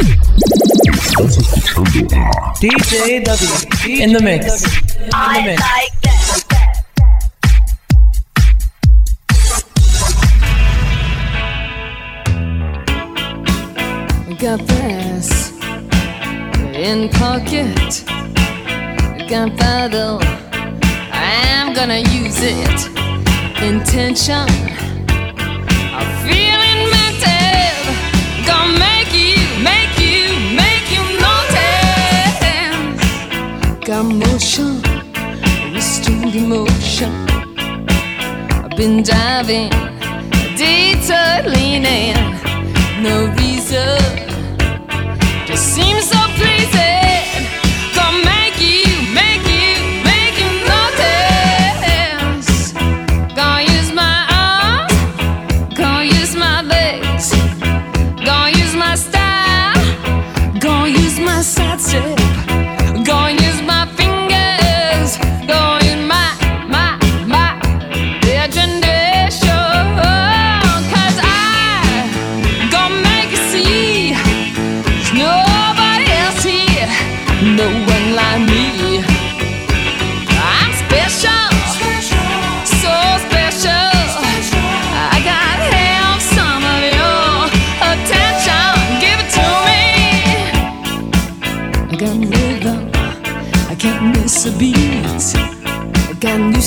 Estás escuchando a DJ W in the mix. In the mix. Got this in pocket. Got battle. I'm gonna use it. Intention got motion, restored emotion. I've been diving, detour no reason. Just seems so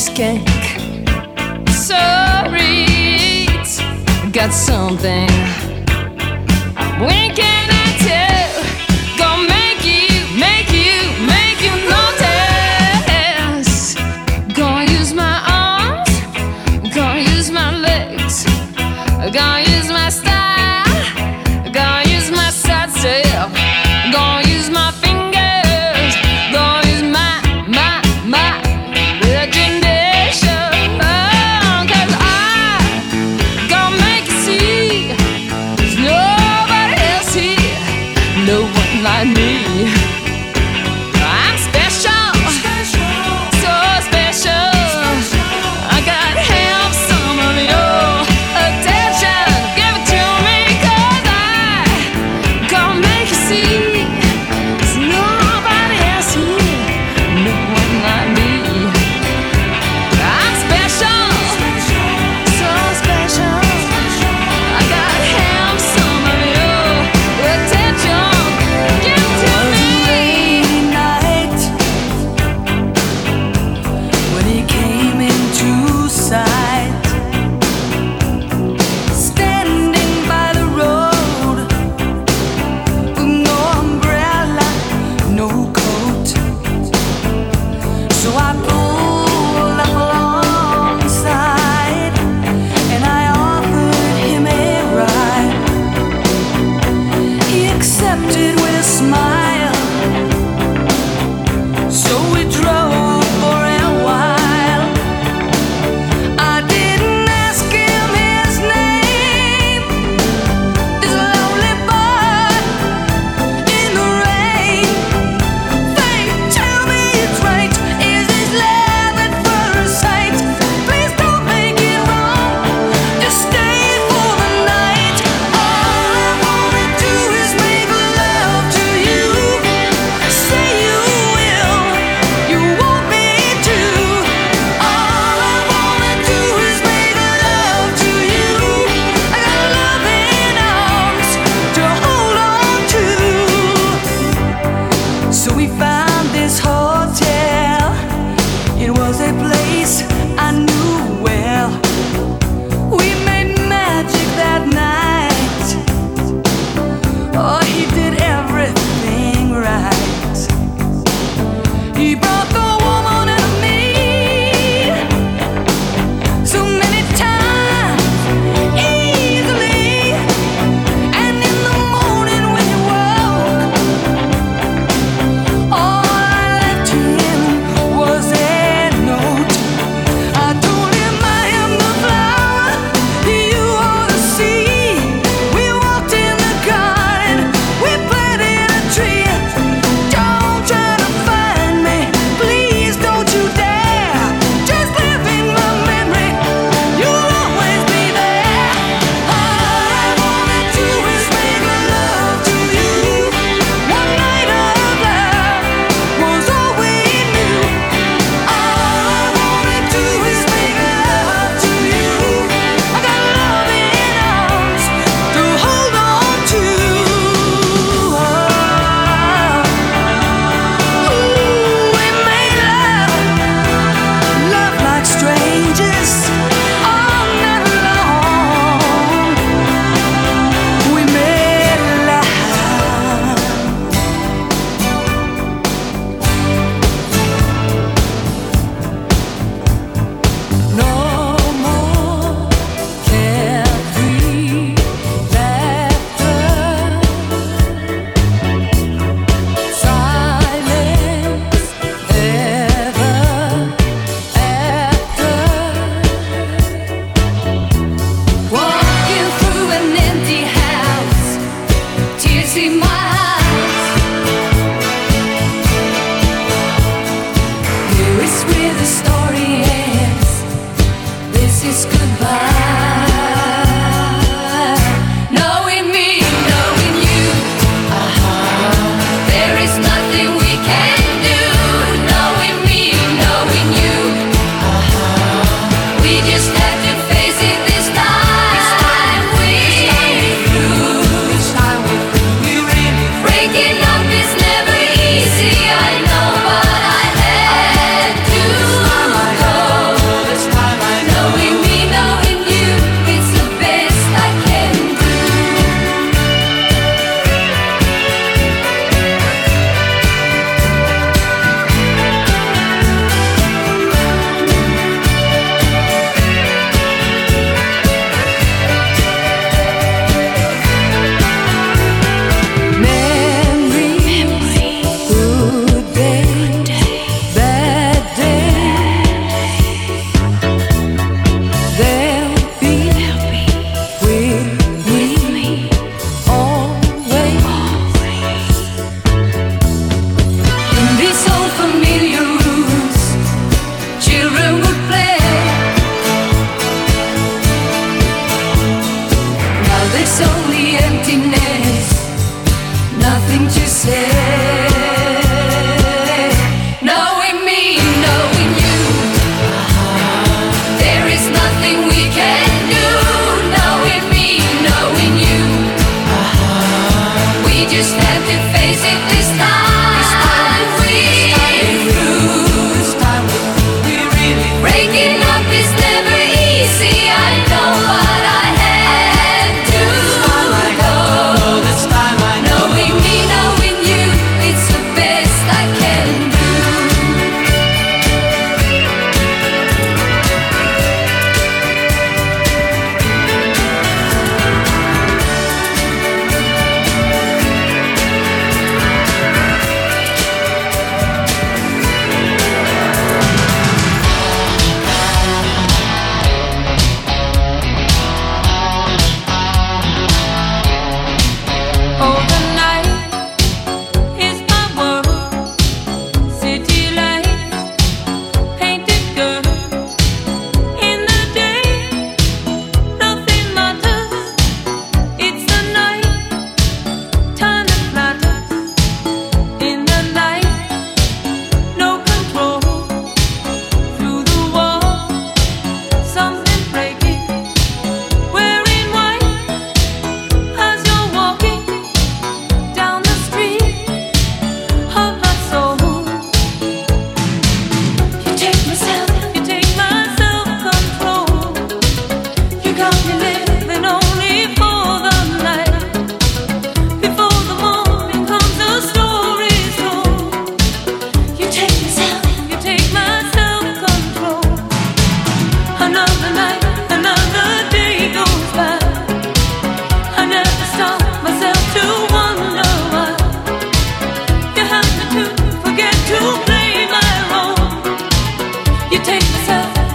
skank. Sorry, got something. Winking.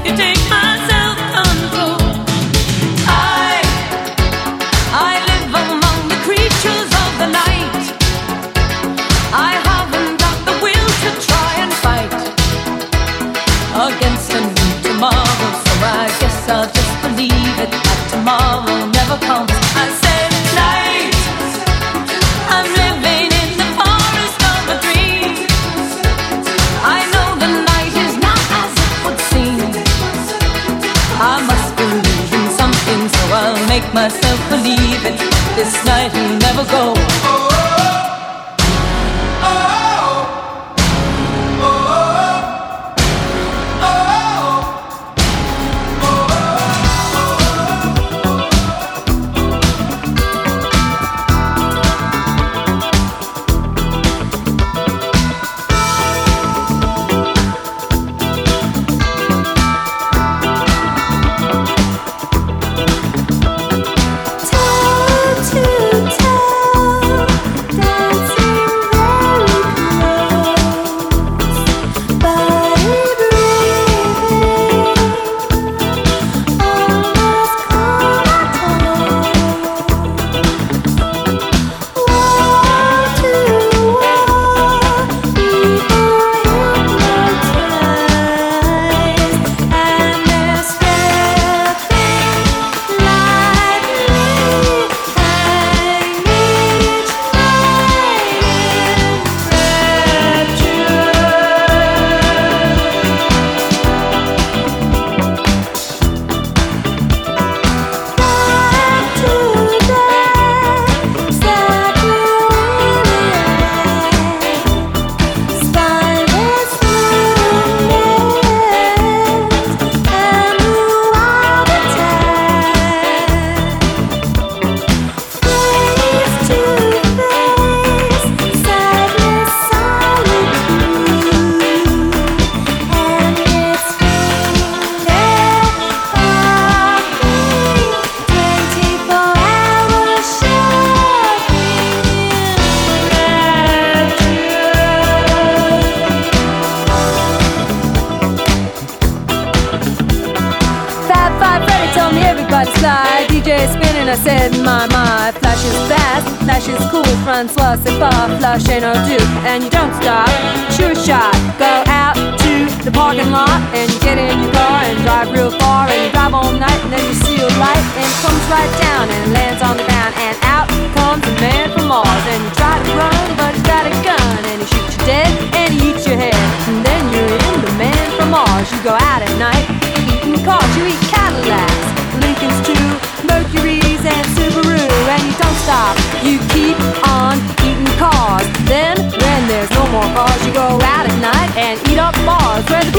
You take my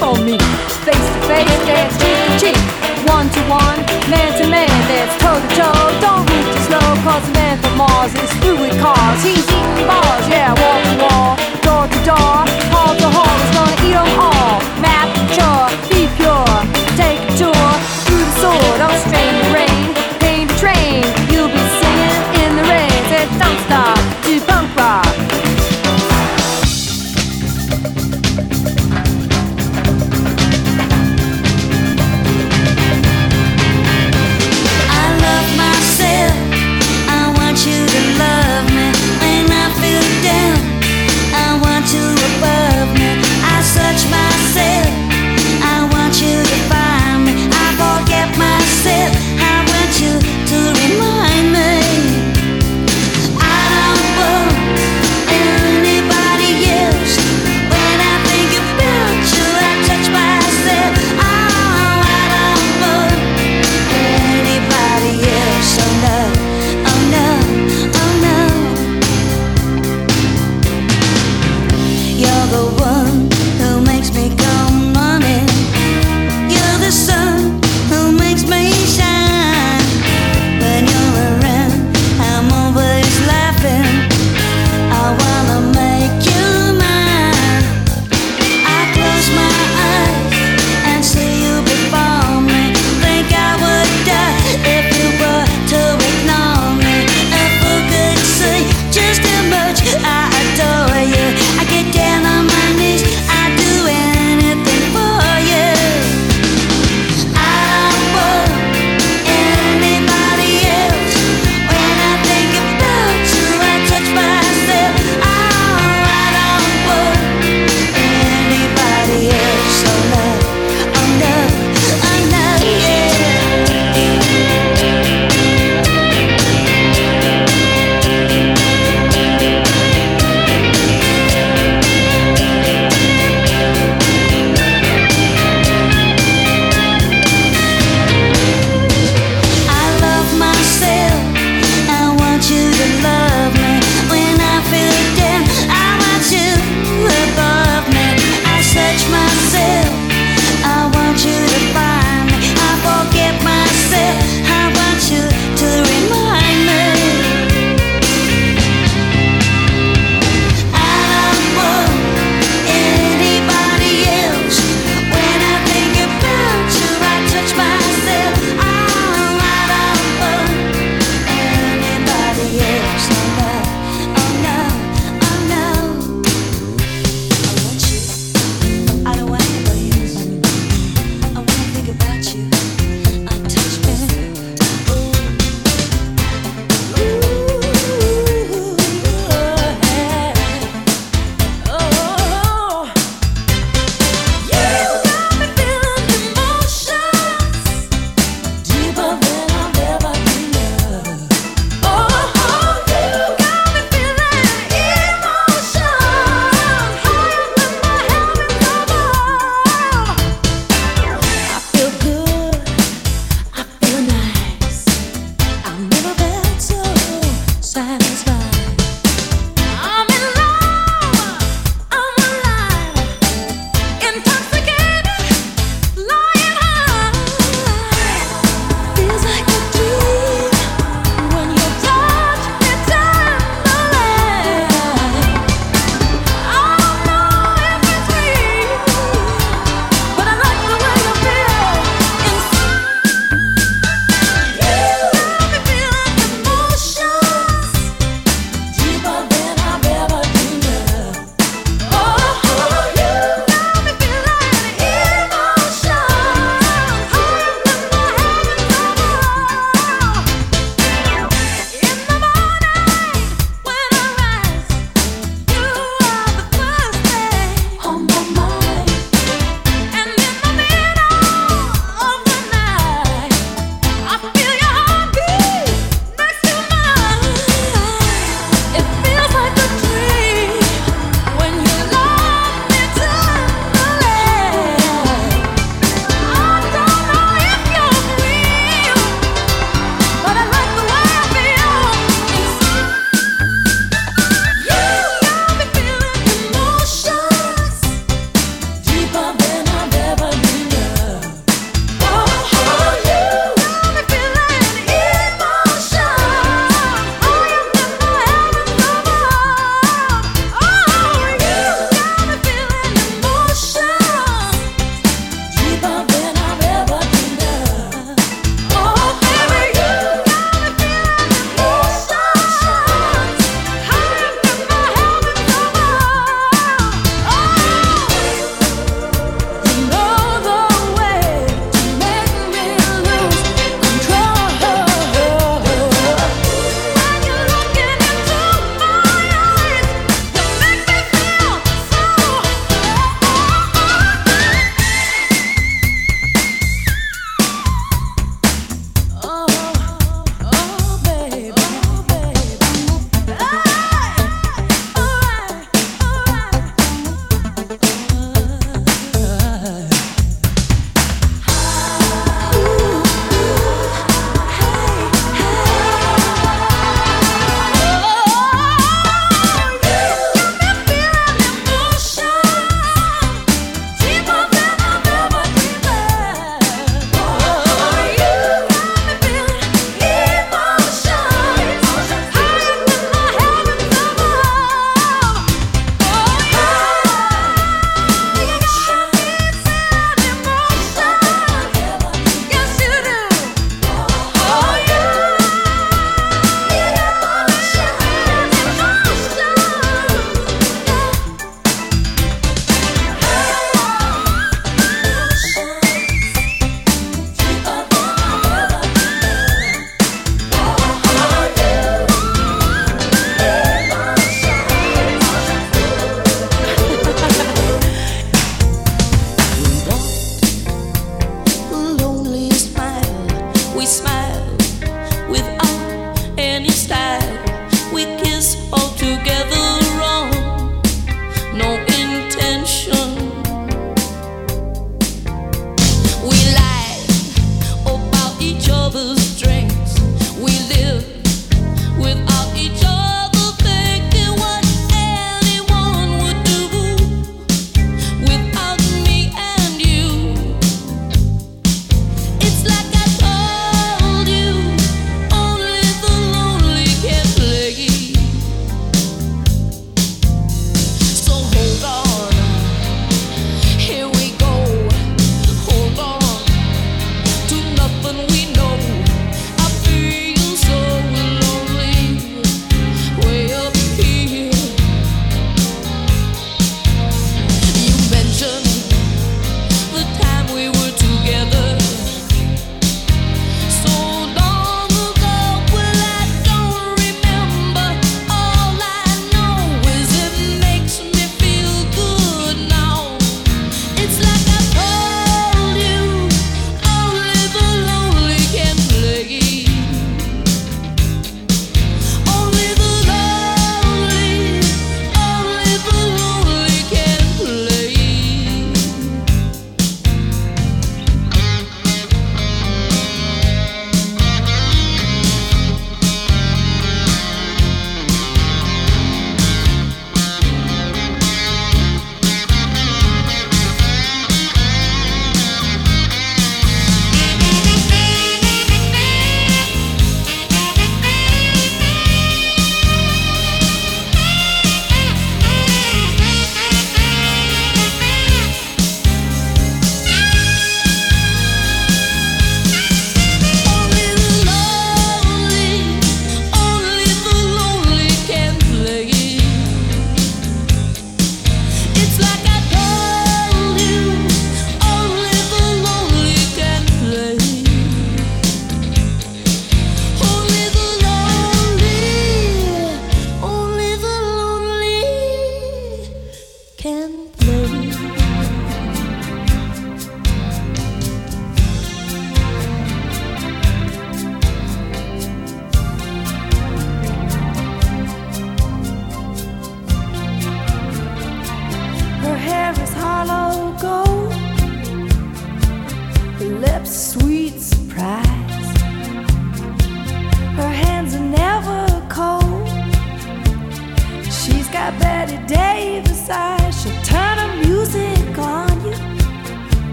know me. Face to face, dance cheek to cheek. One to one, man to man, dance toe to toe. Don't move too slow, cause the man from Mars is through with cars. He's eating bars, yeah, wall to wall, door to door,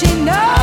she knows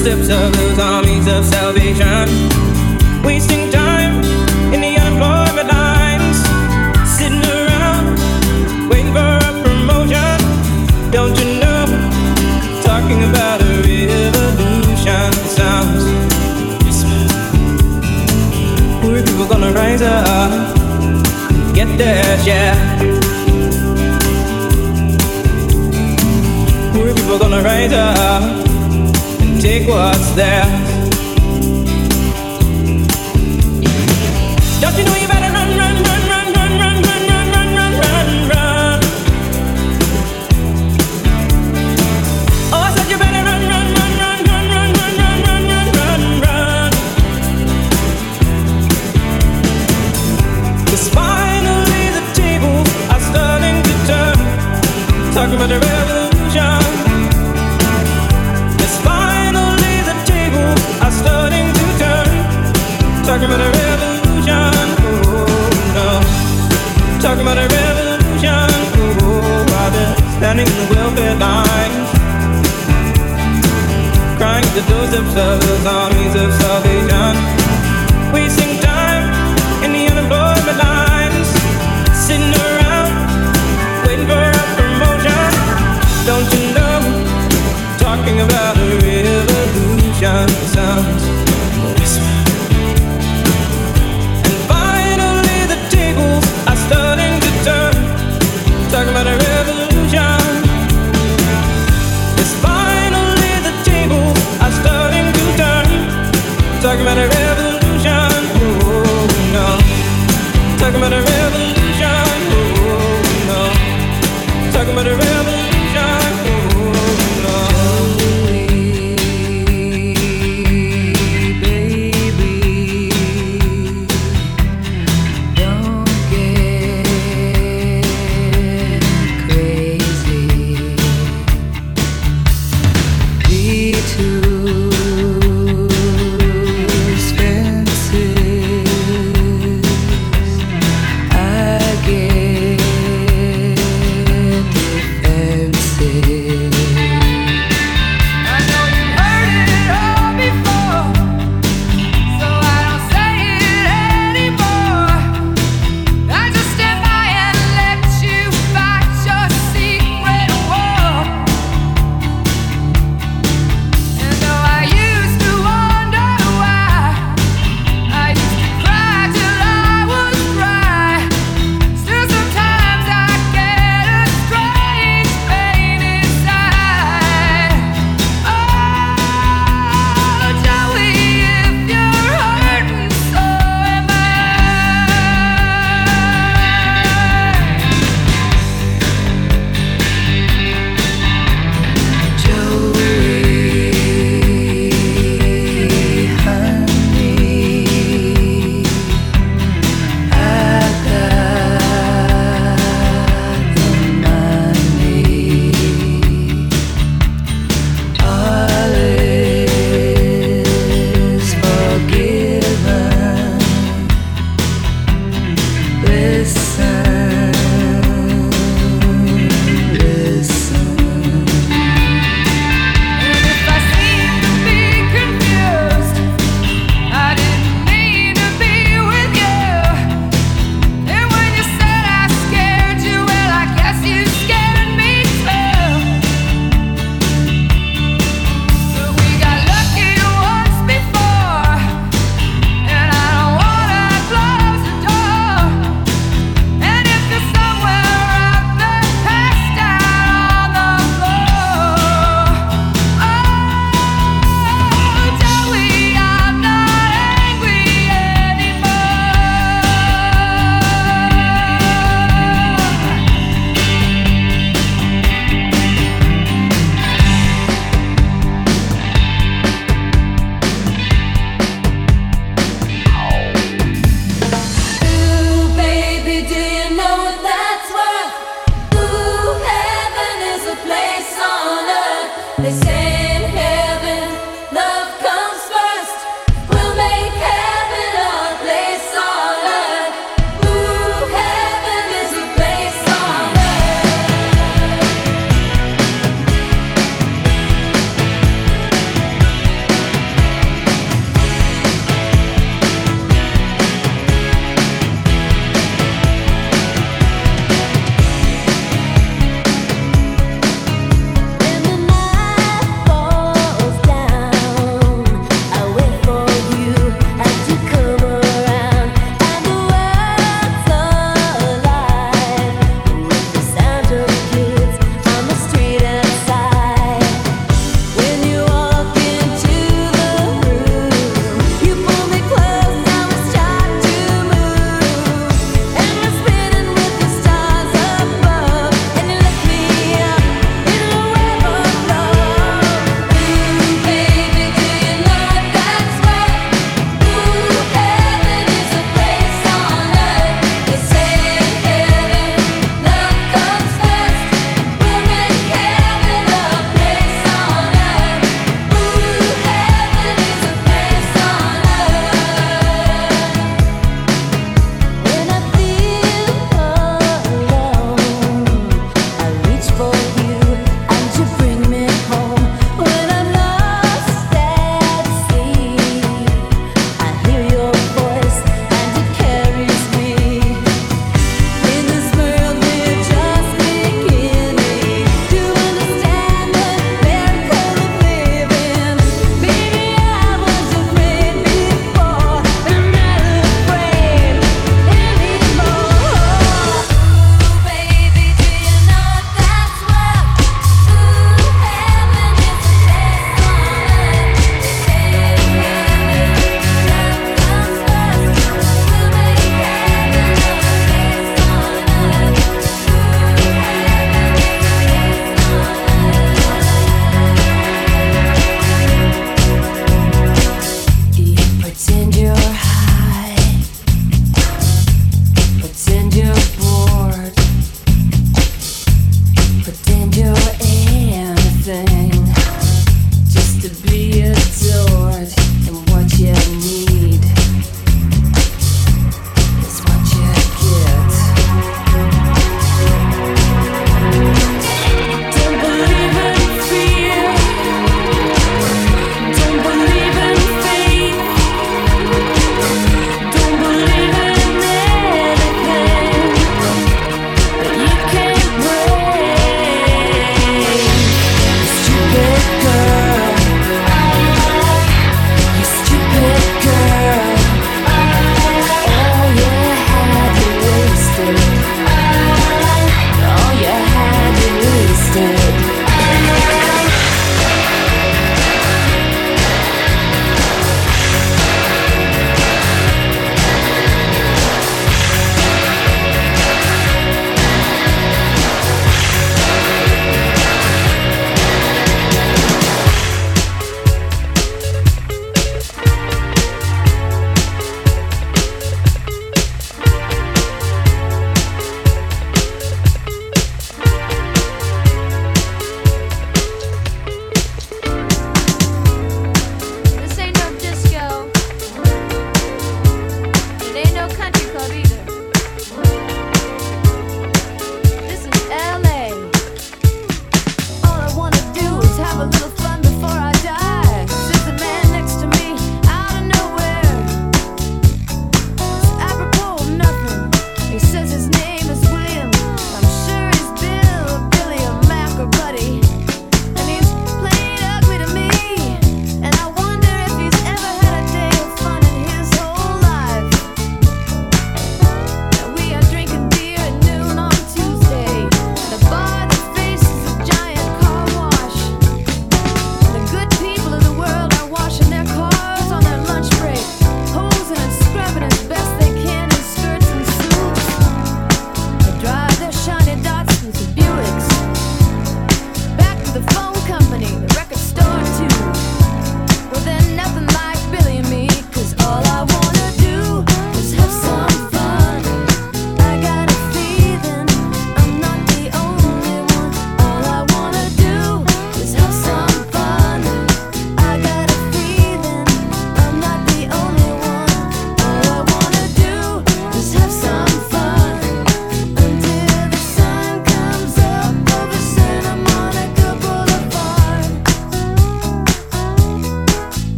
Steps of those armies of salvation. Wasting time in the unemployment lines, sitting around waiting for a promotion. Don't you know? Talking about a revolution sounds. Poor people gonna rise up, get their share. Poor people gonna rise up take what's there. Don't you know you to do themselves armies of salvation